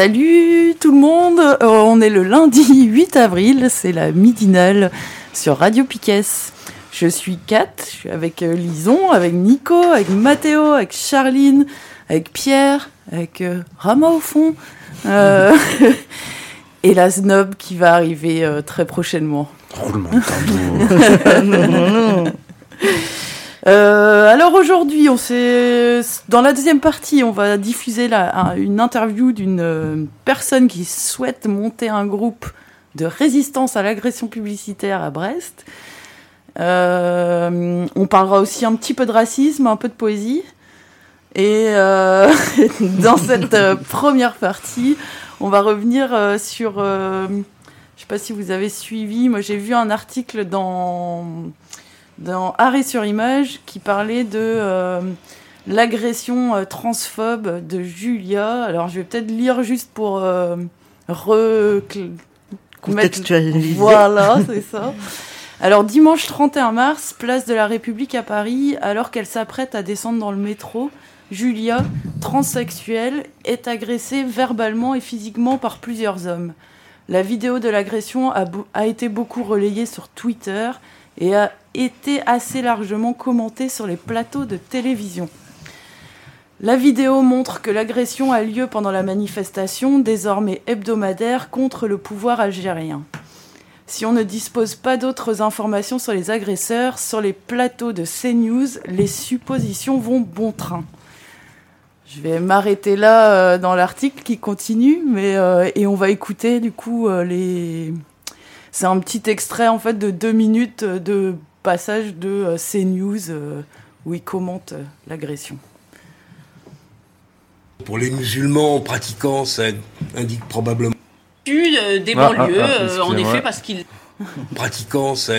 Salut tout le monde, Euh, on est le lundi 8 avril, c'est la midinale sur Radio Piquet. Je suis Kat, je suis avec euh, Lison, avec Nico, avec Mathéo, avec Charline, avec Pierre, avec euh, Rama au fond, euh, et la snob qui va arriver très prochainement. Roulement de tambour. Euh, alors aujourd'hui, on dans la deuxième partie, on va diffuser une interview d'une euh, personne qui souhaite monter un groupe de résistance à l'agression publicitaire à Brest. Euh, on parlera aussi un petit peu de racisme, un peu de poésie. Et dans cette première partie, on va revenir sur. je sais pas si vous avez suivi. Moi, j'ai vu un article dans dans Arrêt sur image qui parlait de euh, l'agression euh, transphobe de Julia. Alors je vais peut-être lire juste pour euh, re- Contextualiser. Voilà, c'est ça. Alors dimanche 31 mars, place de la République à Paris, alors qu'elle s'apprête à descendre dans le métro, Julia, transsexuelle, est agressée verbalement et physiquement par plusieurs hommes. La vidéo de l'agression a été beaucoup relayée sur Twitter et a été assez largement commentée sur les plateaux de télévision. La vidéo montre que l'agression a lieu pendant la manifestation, désormais hebdomadaire, contre le pouvoir algérien. Si on ne dispose pas d'autres informations sur les agresseurs, sur les plateaux de CNews, les suppositions vont bon train. Je vais m'arrêter là euh, dans l'article qui continue, mais euh, et on va écouter du coup euh, les. C'est un petit extrait en fait de deux minutes de passage de euh, CNews euh, où ils commentent euh, l'agression. Pour les musulmans pratiquants, ça indique probablement euh, des Ah, banlieues, ah, ah, euh, en effet, parce qu'ils pratiquants, ça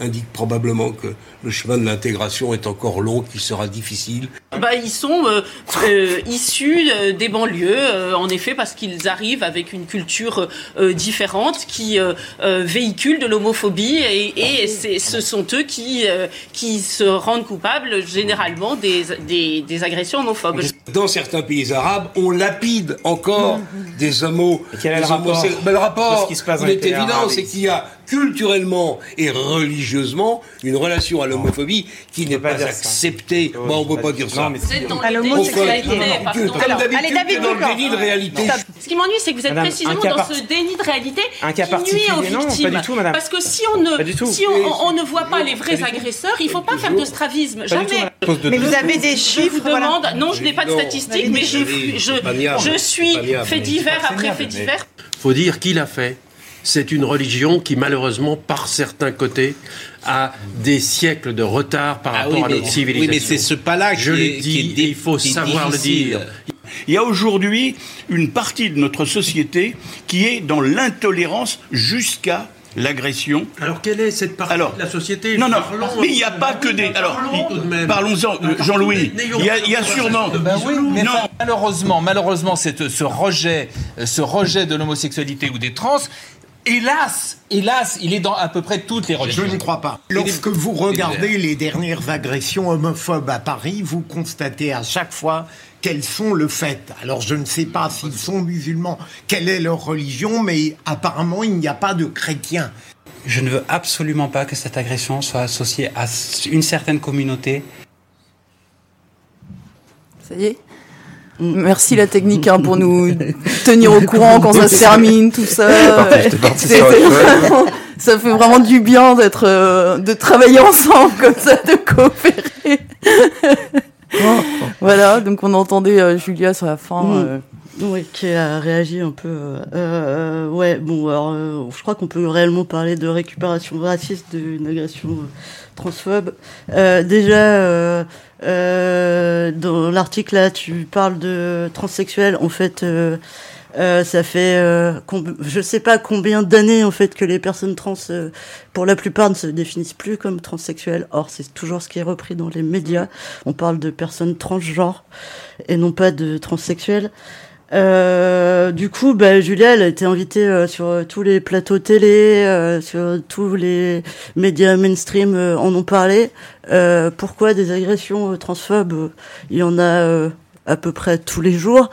indique probablement que le chemin de l'intégration est encore long, qu'il sera difficile. bah, ils sont euh, euh, issus euh, des banlieues, euh, en effet, parce qu'ils arrivent avec une culture euh, différente qui euh, euh, véhicule de l'homophobie et, et c'est- ce sont eux qui, euh, qui se rendent coupables généralement des, des, des agressions homophobes. Dans certains pays arabes, on lapide encore des homos. Quel est le rapport. Ben, le de rapport, ce qui se passe dans il est évident, arabes c'est qu'il y a culturellement et religieusement une relation à l'homophobie qui n'est pas pas, acceptée. Oh, on peut pas pas dire ça. Vous êtes dans l'homosexualité. Comme d'habitude, allez, David t'es dans le déni de réalité. Ce qui m'ennuie, c'est que vous êtes Madame, précisément dans ce déni de réalité qui nuit aux victimes. tout. Parce que si on ne, si on, on ne voit pas les vrais agresseurs, il ne faut pas faire de stravisme. Jamais. Mais vous avez des Je chiffres, vous voilà. demande, non, je n'ai pas de statistiques, Vous mais je, je, je suis fait divers après fait divers. faut dire qu'il a fait. C'est une religion qui, malheureusement, par certains côtés, a des siècles de retard par Ah rapport oui, à mais, notre civilisation. oui, mais c'est ce pas-là Je qui est dé- il faut savoir le dire. Il y a aujourd'hui une partie de notre société qui est dans l'intolérance jusqu'à l'agression. Alors, quelle est cette partie Alors, de la société? Non, non, Parlons- mais il n'y a pas que des. Alors, parlons-en, Jean-Louis. Il y a, y sûrement. Ben oui, mais Non. malheureusement, malheureusement, cette- ce rejet, ce rejet de l'homosexualité ou des trans, hélas, hélas, il est dans à peu près toutes les Je religions. n'y crois pas. Lorsque vous regardez les dernières agressions homophobes à Paris, vous constatez à chaque fois qu'elles sont le fait. Alors je ne sais pas s'ils sont musulmans, quelle est leur religion, mais apparemment il n'y a pas de chrétiens. Je ne veux absolument pas que cette agression soit associée à une certaine communauté. Ça y est Merci la technique hein, pour nous tenir au courant quand ça se termine, tout ça. parti- vraiment- ça fait vraiment du bien d'être, euh, de travailler ensemble comme ça, de coopérer. voilà, donc on entendait euh, Julia sur la fin. Mm. euh, Oui, qui a réagi un peu. Euh, euh, ouais, bon, alors, euh, je crois qu'on peut réellement parler de récupération raciste d'une agression euh, transphobe. Euh, déjà, euh, euh, dans l'article là, tu parles de transsexuel. En fait, euh, euh, ça fait, je sais pas combien d'années en fait que les personnes trans, pour la plupart, ne se définissent plus comme transsexuelles. Or, c'est toujours ce qui est repris dans les médias. On parle de personnes transgenres et non pas de transsexuels. Euh, du coup, bah, Julia, elle a été invitée euh, sur euh, tous les plateaux télé, sur tous les médias mainstream en ont parlé. Pourquoi des agressions transphobes? Il y en a à peu près tous les jours.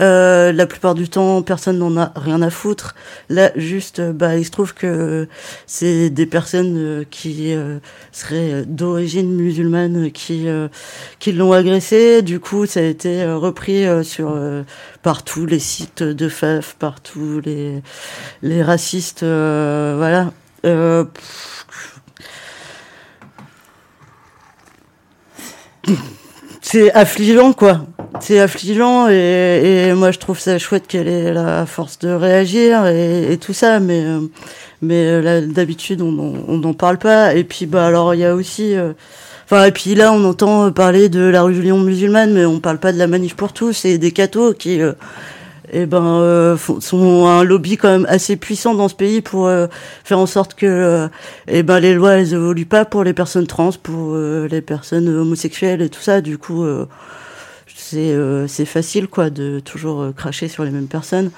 Euh, la plupart du temps, personne n'en a rien à foutre. Là, juste, euh, bah, il se trouve que c'est des personnes euh, qui euh, seraient d'origine musulmane qui euh, qui l'ont agressé. Du coup, ça a été repris sur par tous les sites de FAF, par tous les les racistes, voilà. C'est affligeant quoi c'est affligeant et, et moi je trouve ça chouette qu'elle ait la force de réagir et, et tout ça mais mais euh, d'habitude on n'en- parle pas. Et puis bah alors il y a aussi euh, enfin et puis là on entend parler de la religion musulmane mais on parle pas de la manif pour tous et des cathos qui euh, eh ben euh, sont un lobby quand même assez puissant dans ce pays pour euh, faire en sorte que euh, eh ben les lois elles évoluent pas pour les personnes trans pour euh, les personnes homosexuelles et tout ça. Du coup euh, c'est euh, facile quoi de toujours euh, cracher sur les mêmes personnes.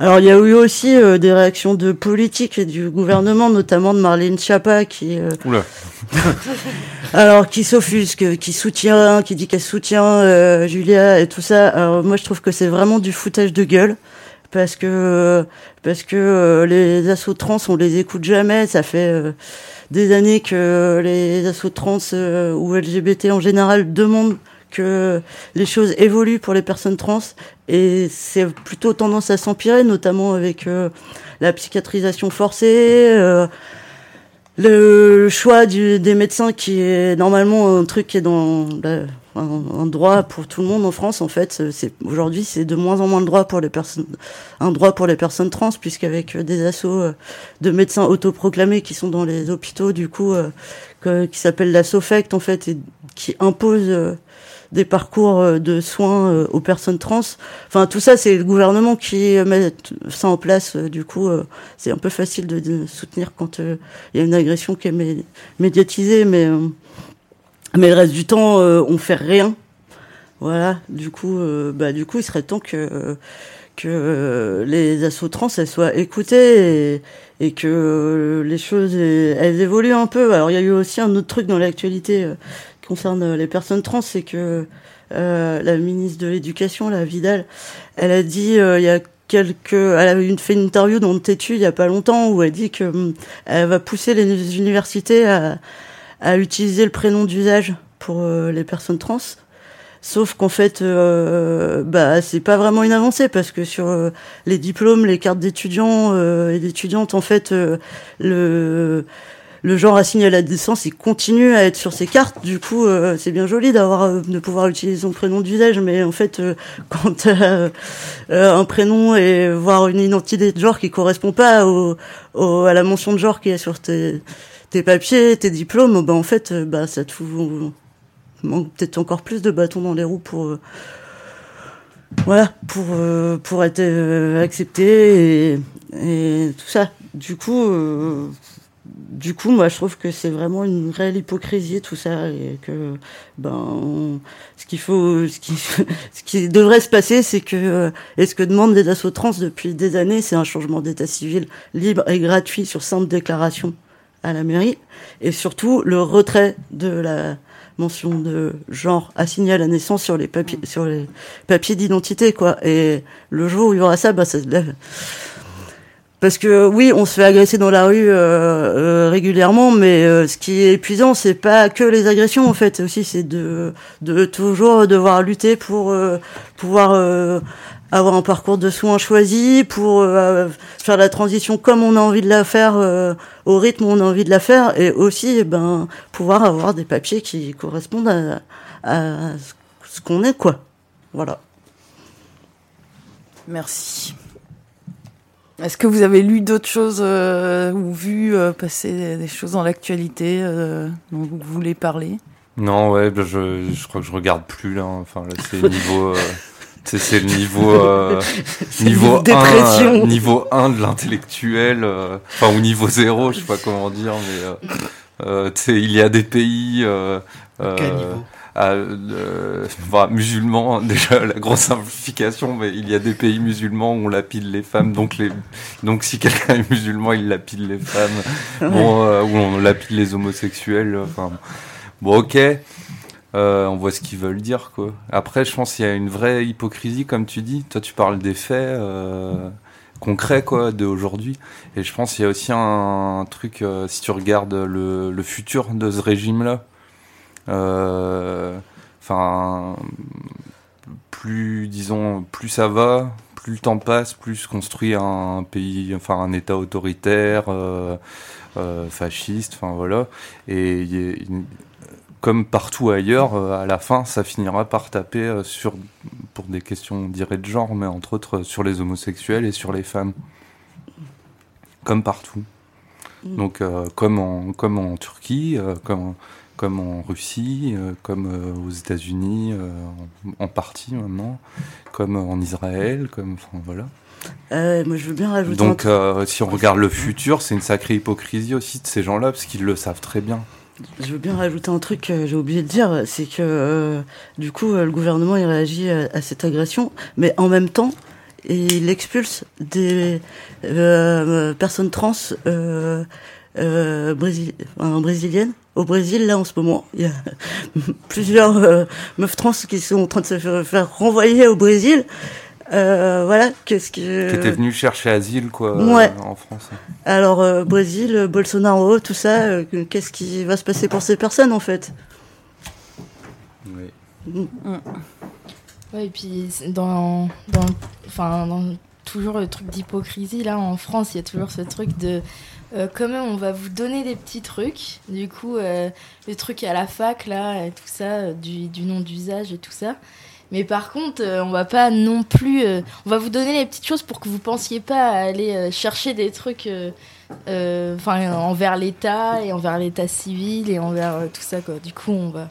Alors il y a eu aussi euh, des réactions de politique et du gouvernement, notamment de Marlène Schiappa qui euh, Oula. alors qui s'offusque, qui soutient, qui dit qu'elle soutient euh, Julia et tout ça. Alors moi je trouve que c'est vraiment du foutage de gueule parce que parce que euh, les assauts trans on les écoute jamais. Ça fait euh, des années que les assauts trans euh, ou LGBT en général demandent que les choses évoluent pour les personnes trans et c'est plutôt tendance à s'empirer, notamment avec euh, la psychiatrisation forcée. euh, le choix du, des médecins qui est normalement un truc qui est dans un, droit pour tout le monde en France en fait c'est aujourd'hui c'est de moins en moins de droit pour les personnes un droit pour les personnes trans puisqu'avec des assauts euh, de médecins autoproclamés qui sont dans les hôpitaux du coup qui s'appelle la SOFECT en fait et qui impose des parcours euh, de soins euh, aux personnes trans. Enfin, tout ça, c'est le gouvernement qui euh, met ça en place. Du coup, c'est un peu facile de, soutenir quand il y a une agression qui est mé- médiatisée, mais mais le reste du temps, euh, on fait rien. Voilà. Du coup, bah, du coup, il serait temps que que les assauts trans soient écoutées et, et que les choses elles évoluent un peu. Alors il y a eu aussi un autre truc dans l'actualité concerne euh, les personnes trans, c'est que euh, la ministre de l'Éducation, la Vidal, elle a dit euh, il y a quelques, elle a fait une interview dans Tétu il y a pas longtemps où elle dit que hum, elle va pousser les universités à, utiliser le prénom d'usage pour les personnes trans. Sauf qu'en fait, bah, c'est pas vraiment une avancée parce que sur les diplômes, les cartes d'étudiants et d'étudiantes, en fait, le le genre assigné à la naissance, il continue à être sur ces cartes. Du coup, euh, c'est bien joli d'avoir euh, de pouvoir utiliser son prénom d'usage, mais en fait, euh, quand euh, un prénom et voir une identité de genre qui correspond pas au, au- à la mention de genre qui est sur tes papiers, tes diplômes, bah en fait, bah ça te manque peut-être encore plus de bâtons dans les roues pour voilà pour pour être accepté et, tout ça du coup du coup moi je trouve que c'est vraiment une réelle hypocrisie tout ça et que ben on- ce qu'il faut ce qui ce qui devrait se passer c'est que euh, et ce que demandent les assauts trans depuis des années c'est un changement d'état civil libre et gratuit sur simple déclaration à la mairie. Et surtout le retrait de la mention de genre assigné à la naissance sur les papiers sur les papiers d'identité quoi. Et le jour où il y aura ça bah ça parce que oui, on se fait agresser dans la rue euh, euh, régulièrement, mais euh, ce qui est épuisant, c'est pas que les agressions en fait, aussi c'est de de toujours devoir lutter pour euh, pouvoir euh, avoir un parcours de soins choisi, pour euh, faire la transition comme on a envie de la faire, au rythme où on a envie de la faire, et aussi eh ben pouvoir avoir des papiers qui correspondent à, à ce qu'on est quoi. Voilà. Merci. Est-ce que vous avez lu d'autres choses euh, ou vu euh, passer des, choses dans l'actualité euh, dont vous voulez parler? Non, ouais, bah, je, je crois que je regarde plus là. Enfin, là, c'est niveau. euh, c'est le niveau euh, C'est le niveau niveau 1 dépression. euh, niveau 1 de l'intellectuel euh, enfin ou niveau 0 je sais pas comment dire mais euh, euh, tu sais il y a des pays euh, euh, Quel niveau? Euh, enfin, musulmans déjà la grosse simplification mais il y a des pays musulmans où on lapide les femmes donc les donc si quelqu'un est musulman il lapide les femmes bon euh, où on lapide les homosexuels enfin bon ok euh, on voit ce qu'ils veulent dire, quoi. Après, je pense qu'il y a une vraie hypocrisie, comme tu dis. Toi, tu parles des faits euh, concrets, quoi, d'aujourd'hui. Et je pense qu'il y a aussi un, truc, euh, si tu regardes le, le futur de ce régime-là, euh, enfin, plus, disons, plus ça va, plus le temps passe, plus se construit un pays, enfin, un État autoritaire, euh, euh, fasciste, enfin, voilà. Et y comme partout ailleurs, euh, à la fin, ça finira par taper euh, sur, pour des questions, on dirait de genre, mais entre autres euh, sur les homosexuels et sur les femmes. Comme partout. Mm. Donc, euh, comme, en, comme en Turquie, euh, comme, comme en Russie, euh, comme euh, aux États-Unis, euh, en, en partie maintenant, comme en Israël, comme. Enfin, voilà. Euh, moi, je veux bien rajouter Donc, euh, si on regarde le futur, c'est une sacrée hypocrisie aussi de ces gens-là, parce qu'ils le savent très bien. Je veux bien rajouter un truc que j'ai oublié de dire, c'est que euh, du coup le gouvernement il réagit à, à cette agression, mais en même temps il expulse des personnes trans brésil- enfin, brésiliennes. Au Brésil, là en ce moment, il y a plusieurs euh, meufs trans qui sont en train de se faire, faire renvoyer au Brésil. Euh, voilà, qu'est-ce que Qui était venu chercher asile, quoi, Ouais. euh, en France. Alors euh, Brésil, Bolsonaro, tout ça, euh, qu'est-ce qui va se passer pour ces personnes en fait? Oui. Ouais, et puis dans, dans, enfin, dans toujours le truc d'hypocrisie, là en France, il y a toujours ce truc de euh, quand même on va vous donner des petits trucs. Du coup, euh, le truc à la fac, là, et tout ça, euh, du, du nom d'usage et tout ça. Mais par contre, euh, on va pas non plus. euh, on va vous donner les petites choses pour que vous pensiez pas à aller chercher des trucs. Enfin, envers l'État et envers l'État civil et envers tout ça, quoi. Du coup, on va.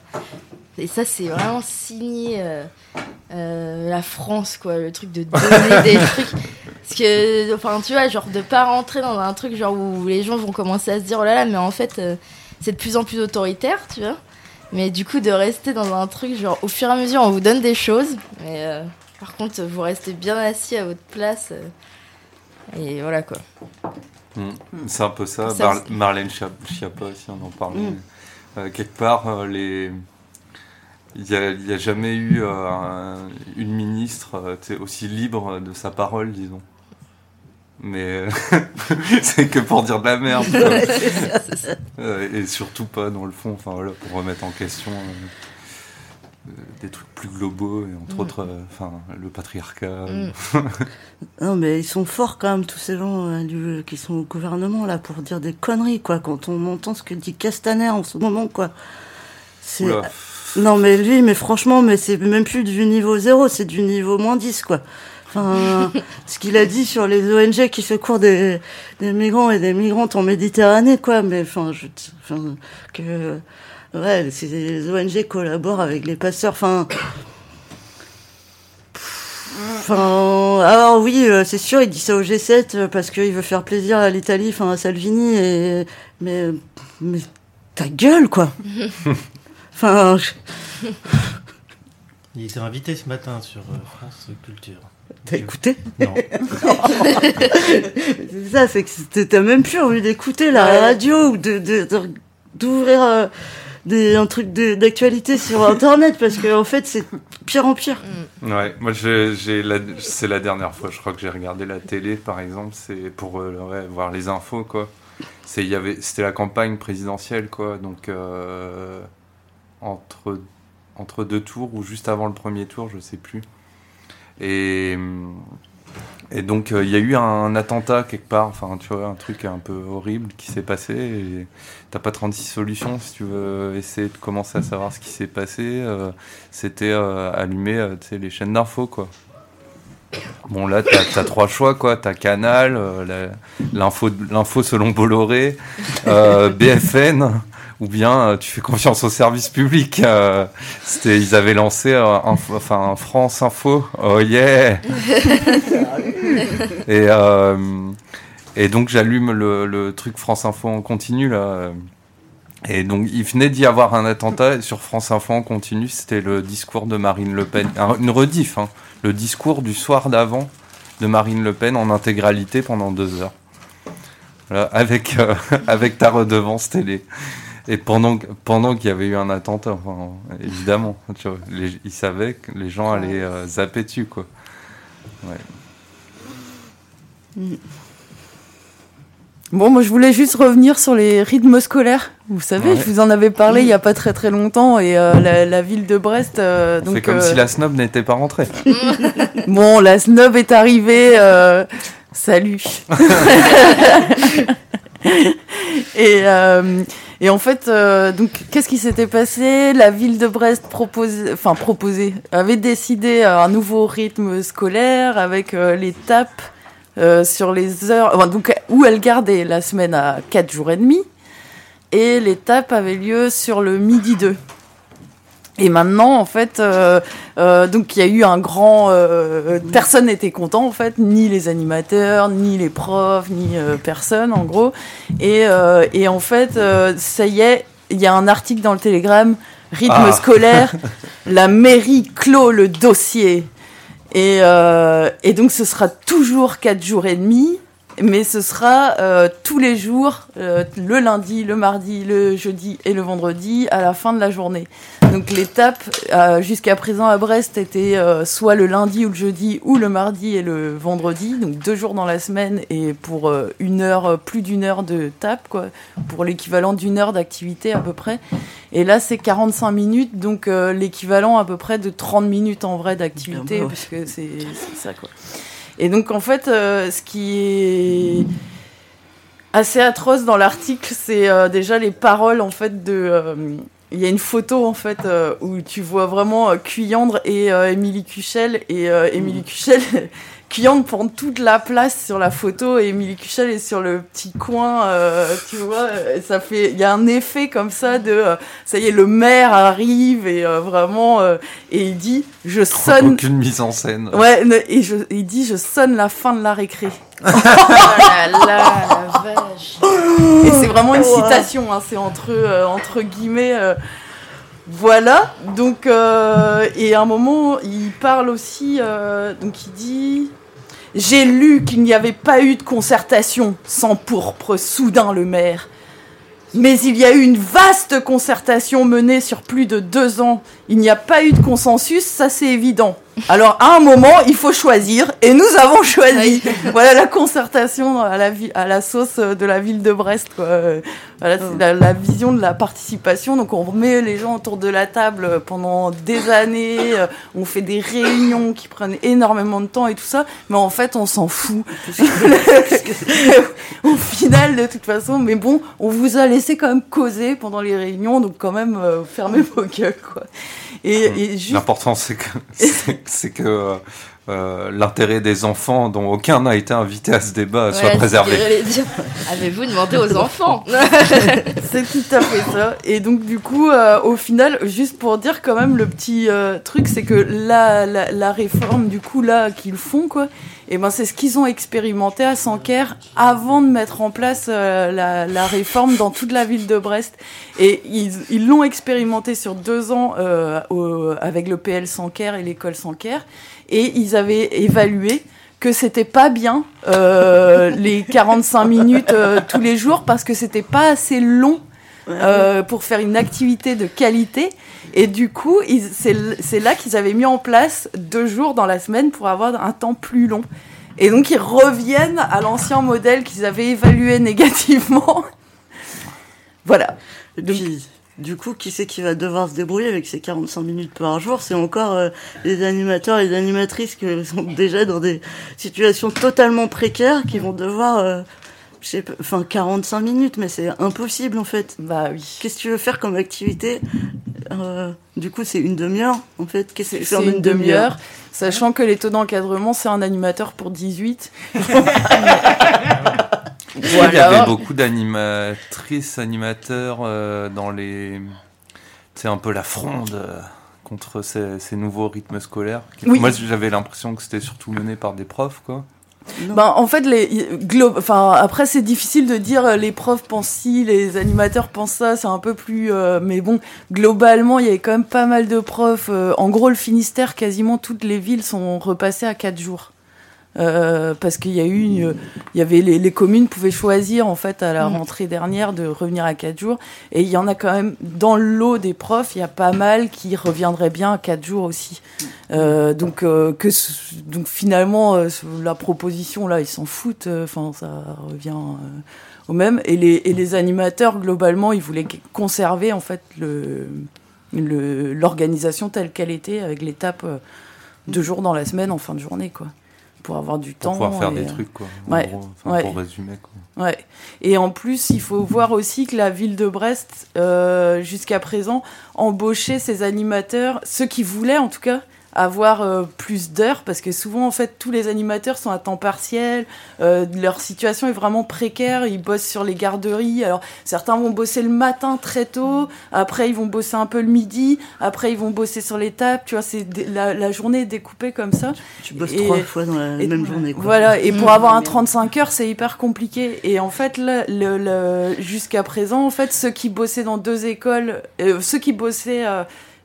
Et ça, c'est vraiment signé la France, quoi, le truc de donner des trucs. Parce que, enfin, tu vois, genre de pas rentrer dans un truc genre où les gens vont commencer à se dire, oh là là, mais en fait, euh, c'est de plus en plus autoritaire, tu vois. Mais du coup, de rester dans un truc genre au fur et à mesure, on vous donne des choses, mais euh, par contre, vous restez bien assis à votre place. euh, et voilà, quoi. Mm. C'est un peu ça. Ça, Mar- c'est- Marlène Schiap- Schiappa, si on en parlait. Mm. Euh, quelque part, euh, les... il n'y a, jamais eu euh, un- une ministre euh, aussi libre de sa parole, disons. Mais euh, c'est que pour dire de la merde. ça, ça. Et surtout pas dans le fond, enfin voilà, pour remettre en question des trucs plus globaux, et entre Mm. autres, euh, le patriarcat. Mm. Non, mais ils sont forts quand même, tous ces gens euh, du- qui sont au gouvernement, là, pour dire des conneries, quoi, quand on entend ce que dit Castaner en ce moment, quoi. C'est... Non, mais lui, mais franchement, mais c'est même plus du niveau zéro, c'est du niveau moins 10, quoi. Enfin, ce qu'il a dit sur les ONG qui secourent des, des migrants et des migrantes en Méditerranée, quoi, mais enfin, je, enfin, que, ouais, ces ONG collaborent avec les passeurs, enfin, Enfin, alors oui, euh, c'est sûr, il dit ça au G7 euh, parce qu'il veut faire plaisir à l'Italie, enfin à Salvini, et mais mais ta gueule quoi. Enfin, je- Il était invité ce matin sur euh, France Culture. T'as écouté Non. c'est ça, c'est que c'était- t'as même plus envie d'écouter la radio ou de de- de- d'ouvrir euh, des un truc de- d'actualité sur internet parce que en fait c'est pire en pire. Ouais, moi j'ai, j'ai la- c'est la dernière fois, je crois que j'ai regardé la télé par exemple, c'est pour euh, ouais, voir les infos quoi. C'est, il y avait, c'était la campagne présidentielle quoi, donc euh, entre, entre deux tours ou juste avant le premier tour, je sais plus. Et, et donc euh, il y a eu un attentat quelque part, enfin tu vois, un truc un peu horrible qui s'est passé. T'as pas 36 solutions si tu veux essayer de commencer à savoir ce qui s'est passé. euh, C'était euh, allumer euh, les chaînes d'infos quoi. Bon, là, t'as as trois choix, quoi. T'as Canal, euh, l'info selon Bolloré, euh, BFN, ou bien euh, tu fais confiance au service public. euh, c'était, ils avaient lancé euh, enfin, France Info. Oh yeah Et, euh, et donc, j'allume le, le truc France Info en continu, là. Et donc, il venait d'y avoir un attentat et sur France Info en continu. C'était le discours de Marine Le Pen. Un- Une rediff, hein. Le discours du soir d'avant de Marine Le Pen en intégralité pendant deux heures. Voilà, avec, euh, avec ta redevance télé. Et pendant, pendant qu'il y avait eu un attentat, enfin, évidemment, tu vois, les- ils savaient que les gens allaient euh, zapper dessus, quoi. Ouais. Bon, moi je voulais juste revenir sur les rythmes scolaires. Vous savez, Ouais. je vous en avais parlé il y a pas très très longtemps et euh, la, la ville de Brest. euh, donc, C'est comme euh, si la snob n'était pas rentrée. Bon, la snob est arrivée. Salut. et, et en fait, euh, donc, qu'est-ce qui s'était passé? La ville de Brest proposait, avait décidé euh, un nouveau rythme scolaire avec euh, euh, sur les heures, enfin, donc où elle gardait la semaine à 4 jours et demi, et les tapes avaient lieu sur le midi 2. Et maintenant, en fait, euh, euh, donc il y a eu un grand. euh, personne n'était content, en fait, ni les animateurs, ni les profs, ni personne, en gros. Et, et en fait, ça y est, il y a un article dans le Télégramme, rythme Ah. scolaire, la mairie clôt le dossier. Et, et donc, ce sera toujours 4 jours et demi. Mais ce sera euh, tous les jours, euh, le lundi, le mardi, le jeudi et le vendredi, à la fin de la journée. Donc l'étape, euh, jusqu'à présent à Brest, était euh, soit le lundi ou le jeudi, ou le mardi et le vendredi, donc deux jours dans la semaine, et pour euh, une heure, euh, plus d'une heure de tape, quoi, pour l'équivalent d'une heure d'activité à peu près. Et là, c'est 45 minutes, donc l'équivalent à peu près de 30 minutes en vrai d'activité, Ah bah ouais. parce que c'est ça, quoi. Et donc, en fait, ce qui est assez atroce dans l'article, c'est déjà les paroles, en fait, de... il y a une photo, en fait, euh, où tu vois vraiment euh, Cuyandre et euh, Émilie Cuchel. Et Émilie Cuchel... Cuyandre prend toute la place sur la photo et Émilie Cuchel est sur le petit coin, euh, tu vois, ça fait, il y a un effet comme ça de, euh, ça y est, le maire arrive et euh, vraiment, euh, et il dit, je sonne, Aucune mise en scène. Ouais, et je, il dit je sonne la fin de la récré. Oh là là, la vache. Et c'est vraiment une citation, hein, c'est entre, euh, entre guillemets. euh, voilà, donc, euh, et à un moment, il parle aussi, euh, donc il dit J'ai lu qu'il n'y avait pas eu de concertation sans pourpre soudain le maire. Mais il y a eu une vaste concertation menée sur plus de deux ans. Il n'y a pas eu de consensus, ça c'est évident. Alors à un moment, il faut choisir, et nous avons choisi. voilà la concertation à la, vi- à la sauce de la ville de Brest. Quoi. Voilà, c'est la, la vision de la participation. Donc on remet les gens autour de la table pendant des années. euh, On fait des réunions qui prennent énormément de temps et tout ça. Mais en fait, on s'en fout. Au final, de toute façon, mais bon, on vous a laissé quand même causer pendant les réunions, donc quand même euh, fermez vos gueules, quoi. Et, et juste L'important, c'est que, c'est- que euh, euh, l'intérêt des enfants, dont aucun n'a été invité à ce débat, soit préservé. Avez-vous demandé aux enfants? C'est tout à fait ça. Et donc du coup, euh, au final, juste pour dire quand même le petit euh, truc, c'est que la, la, la réforme du coup là qu'ils font quoi, et ben c'est ce qu'ils ont expérimenté à Sanquer avant de mettre en place euh, la, réforme dans toute la ville de Brest. Et ils l'ont expérimenté sur deux ans euh, avec le PL Sanquer et l'école Sanquer, et ils avaient évalué que c'était pas bien euh, les 45 minutes euh, tous les jours parce que c'était pas assez long euh, pour faire une activité de qualité. Et du coup c'est là qu'ils avaient mis en place deux jours dans la semaine pour avoir un temps plus long. Et donc ils reviennent à l'ancien modèle qu'ils avaient évalué négativement. Voilà. Et puis, du coup, qui c'est qui va devoir se débrouiller avec ces 45 minutes par jour? C'est encore euh, les animateurs et les animatrices qui sont déjà dans des situations totalement précaires qui vont devoir... euh, je sais pas, enfin 45 minutes, mais c'est impossible en fait. Bah oui. Qu'est-ce que tu veux faire comme activité Euh, Du coup, c'est une demi-heure en fait. Qu'est-ce que fais en c'est une demi-heure. Sachant que les taux d'encadrement, c'est un animateur pour 18. Il y avait beaucoup d'animatrices, animateurs euh, dans les. C'est un peu la fronde euh, contre ces, ces nouveaux rythmes scolaires. Oui. Moi, j'avais l'impression que c'était surtout mené par des profs, quoi. Ben, en fait, les, enfin, après, c'est difficile de dire euh, les profs pensent ci, les animateurs pensent ça, c'est un peu plus. euh, mais bon, globalement, il y avait quand même pas mal de profs. euh, en gros, le Finistère, quasiment toutes les villes sont repassées à 4 jours. Euh, parce qu'il y a eu une, il y avait les, les communes pouvaient choisir en fait à la Mm. rentrée dernière de revenir à 4 jours. Et il y en a quand même dans le lot des profs il y a pas mal qui reviendraient bien à 4 jours aussi. Euh, donc euh, que donc finalement la proposition là ils s'en foutent enfin ça revient au même. Et les et les animateurs globalement ils voulaient conserver en fait le l'organisation telle qu'elle était avec l'étape deux jours dans la semaine en fin de journée quoi pour avoir du Pour temps pouvoir faire et, des euh, trucs, quoi. En ouais, gros, enfin, ouais. pour résumer, quoi. Ouais. Et en plus, il faut voir aussi que la ville de Brest, euh, jusqu'à présent, embauchait ses animateurs, ceux qui voulaient en tout cas avoir euh, plus d'heures, parce que souvent, en fait, tous les animateurs sont à temps partiel, euh, leur situation est vraiment précaire, ils bossent sur les garderies, alors certains vont bosser le matin très tôt, après ils vont bosser un peu le midi, après ils vont bosser sur les tables, tu vois, c'est la, la journée est découpée comme ça. Tu bosses trois fois dans la même journée, quoi. Voilà, et pour Mmh. avoir un 35 heures, c'est hyper compliqué. Et en fait, là, le, le- jusqu'à présent, en fait, ceux qui bossaient dans deux écoles, euh, ceux qui bossaient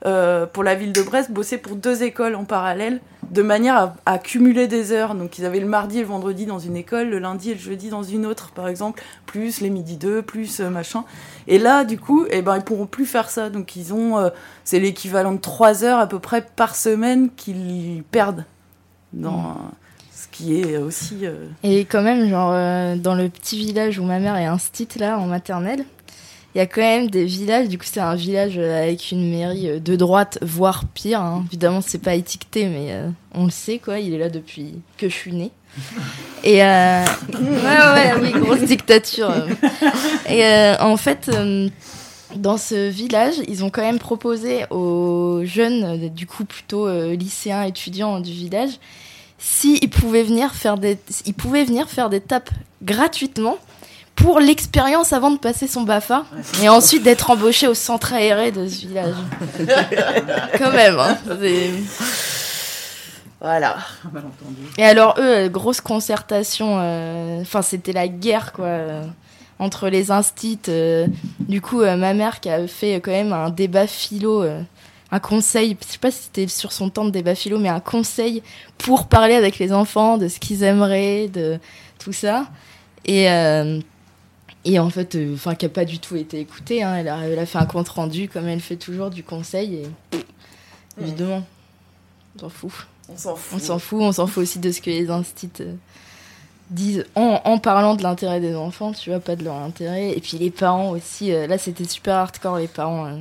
euh, pour la ville de Brest, bossaient pour deux écoles en parallèle, de manière à, à cumuler des heures. Donc, ils avaient le mardi et le vendredi dans une école, le lundi et le jeudi dans une autre, par exemple, plus les midi 2, plus euh, machin. Et là, du coup, eh ben, ils pourront plus faire ça. Donc, ils ont, euh, c'est l'équivalent de trois heures à peu près par semaine qu'ils perdent dans ce qui est aussi euh, Et quand même, genre, euh, dans le petit village où ma mère est instite, là, en maternelle, il y a quand même des villages, du coup, c'est un village euh, avec une mairie euh, de droite, voire pire. hein. Évidemment, c'est pas étiqueté, mais euh, on le sait, quoi. Il est là depuis que je suis née. Et euh, ouais, ouais, oui, grosse dictature. Et euh, en fait, dans ce village, ils ont quand même proposé aux jeunes, du coup plutôt lycéens, étudiants du village, s'ils pouvaient venir faire des, ils pouvaient venir faire des tapes gratuitement pour l'expérience avant de passer son BAFA et ensuite d'être embauché au centre aéré de ce village. quand même, hein, Voilà. Et alors eux, euh, grosse concertation, euh, enfin c'était la guerre quoi, euh, entre les instits. euh, du coup, euh, ma mère qui a fait euh, quand même un débat philo, euh, un conseil, je sais pas si c'était sur son temps de débat philo, mais un conseil pour parler avec les enfants de ce qu'ils aimeraient, de tout ça. Et, euh, et en fait, euh, enfin qui a pas du tout été écoutée. hein, elle, a, elle a fait un compte rendu comme elle fait toujours du conseil et évidemment, on s'en fout. On s'en fout. On s'en fout, on s'en fout aussi de ce que les instits euh, disent en, en parlant de l'intérêt des enfants, tu vois, pas de leur intérêt. Et puis les parents aussi, euh, là c'était super hardcore, les parents euh,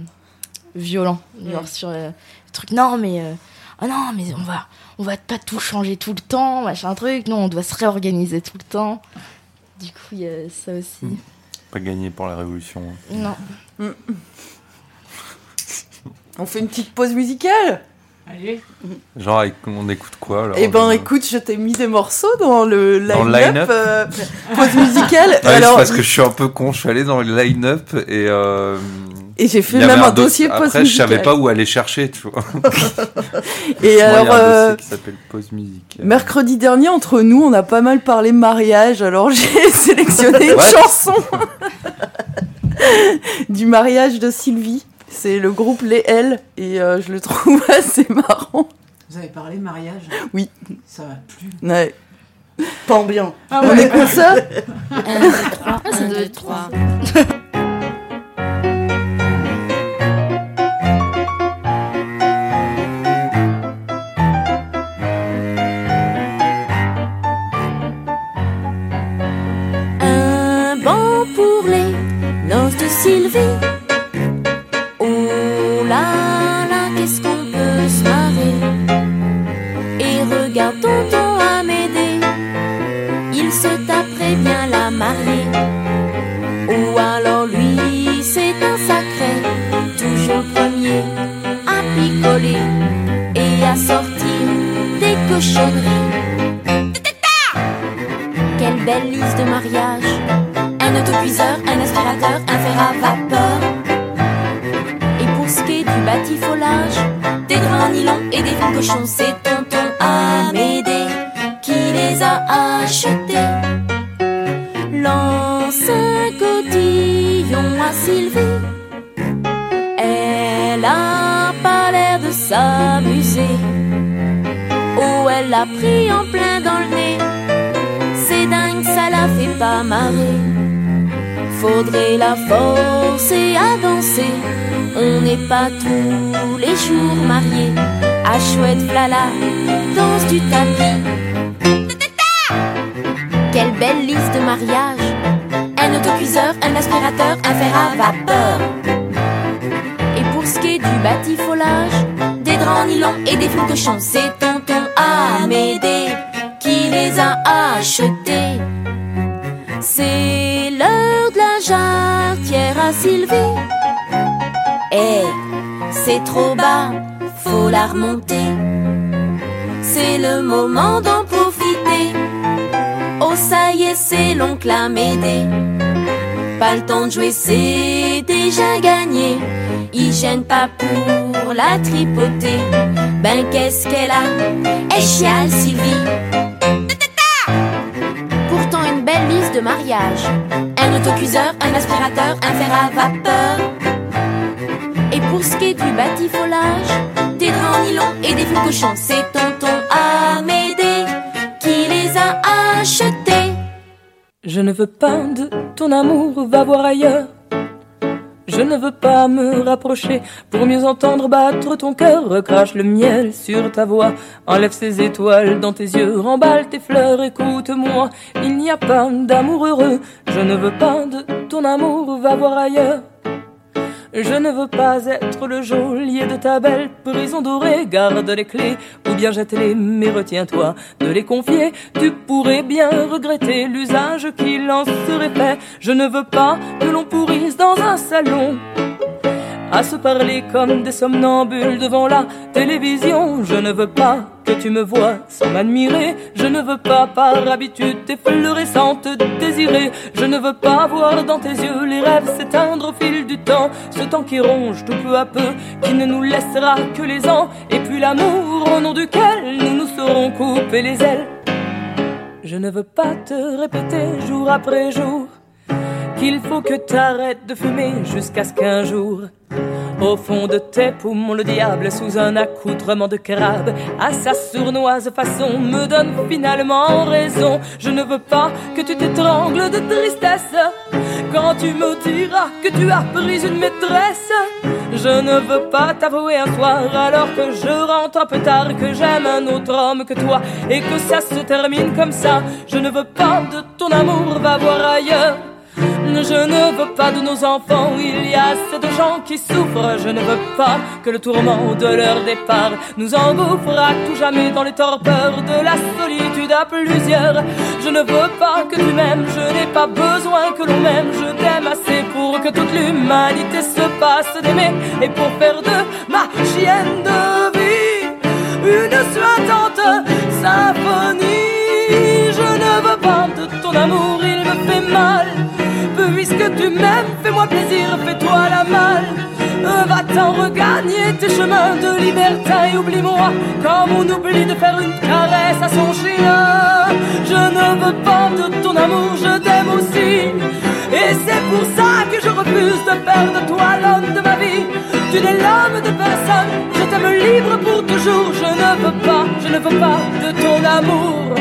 violents. Genre Mm. sur euh, le truc, non mais, euh, ah non mais on va, on va pas tout changer tout le temps, machin truc, non, on doit se réorganiser tout le temps. Du coup, il y a ça aussi. Pas gagné pour la révolution. Non. On fait une petite pause musicale Allez. Genre, on écoute quoi alors Eh ben euh, écoute, je t'ai mis des morceaux dans le Dans le line-up. euh, pause musicale. Alors, parce que je suis un peu con, je suis allé dans le line-up et. euh, Et j'ai fait il même un dos- dossier Après, je savais pas où aller chercher, tu vois. Et Moi, il y a alors, un euh, dossier qui s'appelle pause musique. mercredi dernier, entre nous, on a pas mal parlé mariage. Alors j'ai sélectionné une chanson du mariage de Sylvie. C'est le groupe Les L et euh, je le trouve assez marrant. Vous avez parlé mariage Oui. Ça va plus. Ouais. Pas bien. Ah On ouais. écoute ça Un, deux, trois. Ah, ça Un, doit deux, être trois. Un banc pour les noces de Sylvie. Taperait bien la mariée. Ou alors lui, c'est un sacré, toujours premier à picoler et à sortir cochonneries. Quelle belle liste de mariage Un autocuiseur, un aspirateur, un fer à vapeur. Et pour ce qui est du batifolage, des draps en nylon et des fils cochons, c'est tonton Amédée pris en plein dans le nez. C'est dingue, ça la fait pas marrer. Faudrait la forcer à danser. On n'est pas tous les jours mariés. À chouette flala, danse du tapis. Quelle belle liste de mariage Un autocuiseur, un aspirateur, un fer à vapeur. Et pour ce qui est du batifolage, en nylon et des fils cochons, c'est tonton Amédée qui les a achetés. C'est l'heure de la jarretière à Sylvie. Eh, c'est trop bas, faut la remonter. C'est le moment d'en profiter. Oh, ça y est, c'est l'oncle Amédée. Pas le temps de jouer, c'est déjà gagné. Il gêne pas pour la tripoter. Ben, qu'est-ce qu'elle a? Elle chiale, Sylvie. Pourtant, une belle liste de mariage. Un autocuiseur, un aspirateur, un fer à vapeur. Et pour ce qui est du batifolage, des draps en nylon et des fils cochons, c'est tonton Je ne veux pas de ton amour, va voir ailleurs. Je ne veux pas me rapprocher pour mieux entendre battre ton cœur. Recrache le miel sur ta voix, enlève ces étoiles dans tes yeux, remballe tes fleurs, écoute-moi. Il n'y a pas d'amour heureux. Je ne veux pas de ton amour, va voir ailleurs. Je ne veux pas être le geôlier de ta belle prison dorée. Garde les clés ou bien jette-les, mais retiens-toi de les confier. Tu pourrais bien regretter l'usage qu'il en serait fait. Je ne veux pas que l'on pourrisse dans un salon. À se parler comme des somnambules devant la télévision. Je ne veux pas que tu me vois sans m'admirer. Je ne veux pas par habitude t'effleurer sans te désirer. Je ne veux pas voir dans tes yeux les rêves s'éteindre au fil du temps. Ce temps qui ronge tout peu à peu, qui ne nous laissera que les ans. Et puis l'amour au nom duquel nous nous serons coupés les ailes. Je ne veux pas te répéter jour après jour qu'il faut que t'arrêtes de fumer jusqu'à ce qu'un jour, au fond de tes poumons, le diable sous un accoutrement de crabe, à sa sournoise façon, me donne finalement raison. Je ne veux pas que tu t'étrangles de tristesse quand tu me diras que tu as pris une maîtresse. Je ne veux pas t'avouer un soir alors que je rentre un peu tard que j'aime un autre homme que toi et que ça se termine comme ça. Je ne veux pas de ton amour, va voir ailleurs. Je ne veux pas de nos enfants, il y a assez de gens qui souffrent. Je ne veux pas que le tourment de leur départ nous engouffre à tout jamais dans les torpeurs de la solitude à plusieurs. Je ne veux pas que tu m'aimes, je n'ai pas besoin que l'on m'aime. Je t'aime assez pour que toute l'humanité se passe d'aimer et pour faire de ma chienne de vie une suintante symphonie. Je ne veux pas de ton amour, il me fait mal. Puisque tu m'aimes, fais-moi plaisir, fais-toi la malle. Va-t'en regagner tes chemins de liberté et oublie-moi comme on oublie de faire une caresse à son chien. Je ne veux pas de ton amour, je t'aime aussi. Et c'est pour ça que je refuse de faire de toi l'homme de ma vie. Tu n'es l'homme de personne, je t'aime libre pour toujours. Je ne veux pas, je ne veux pas de ton amour.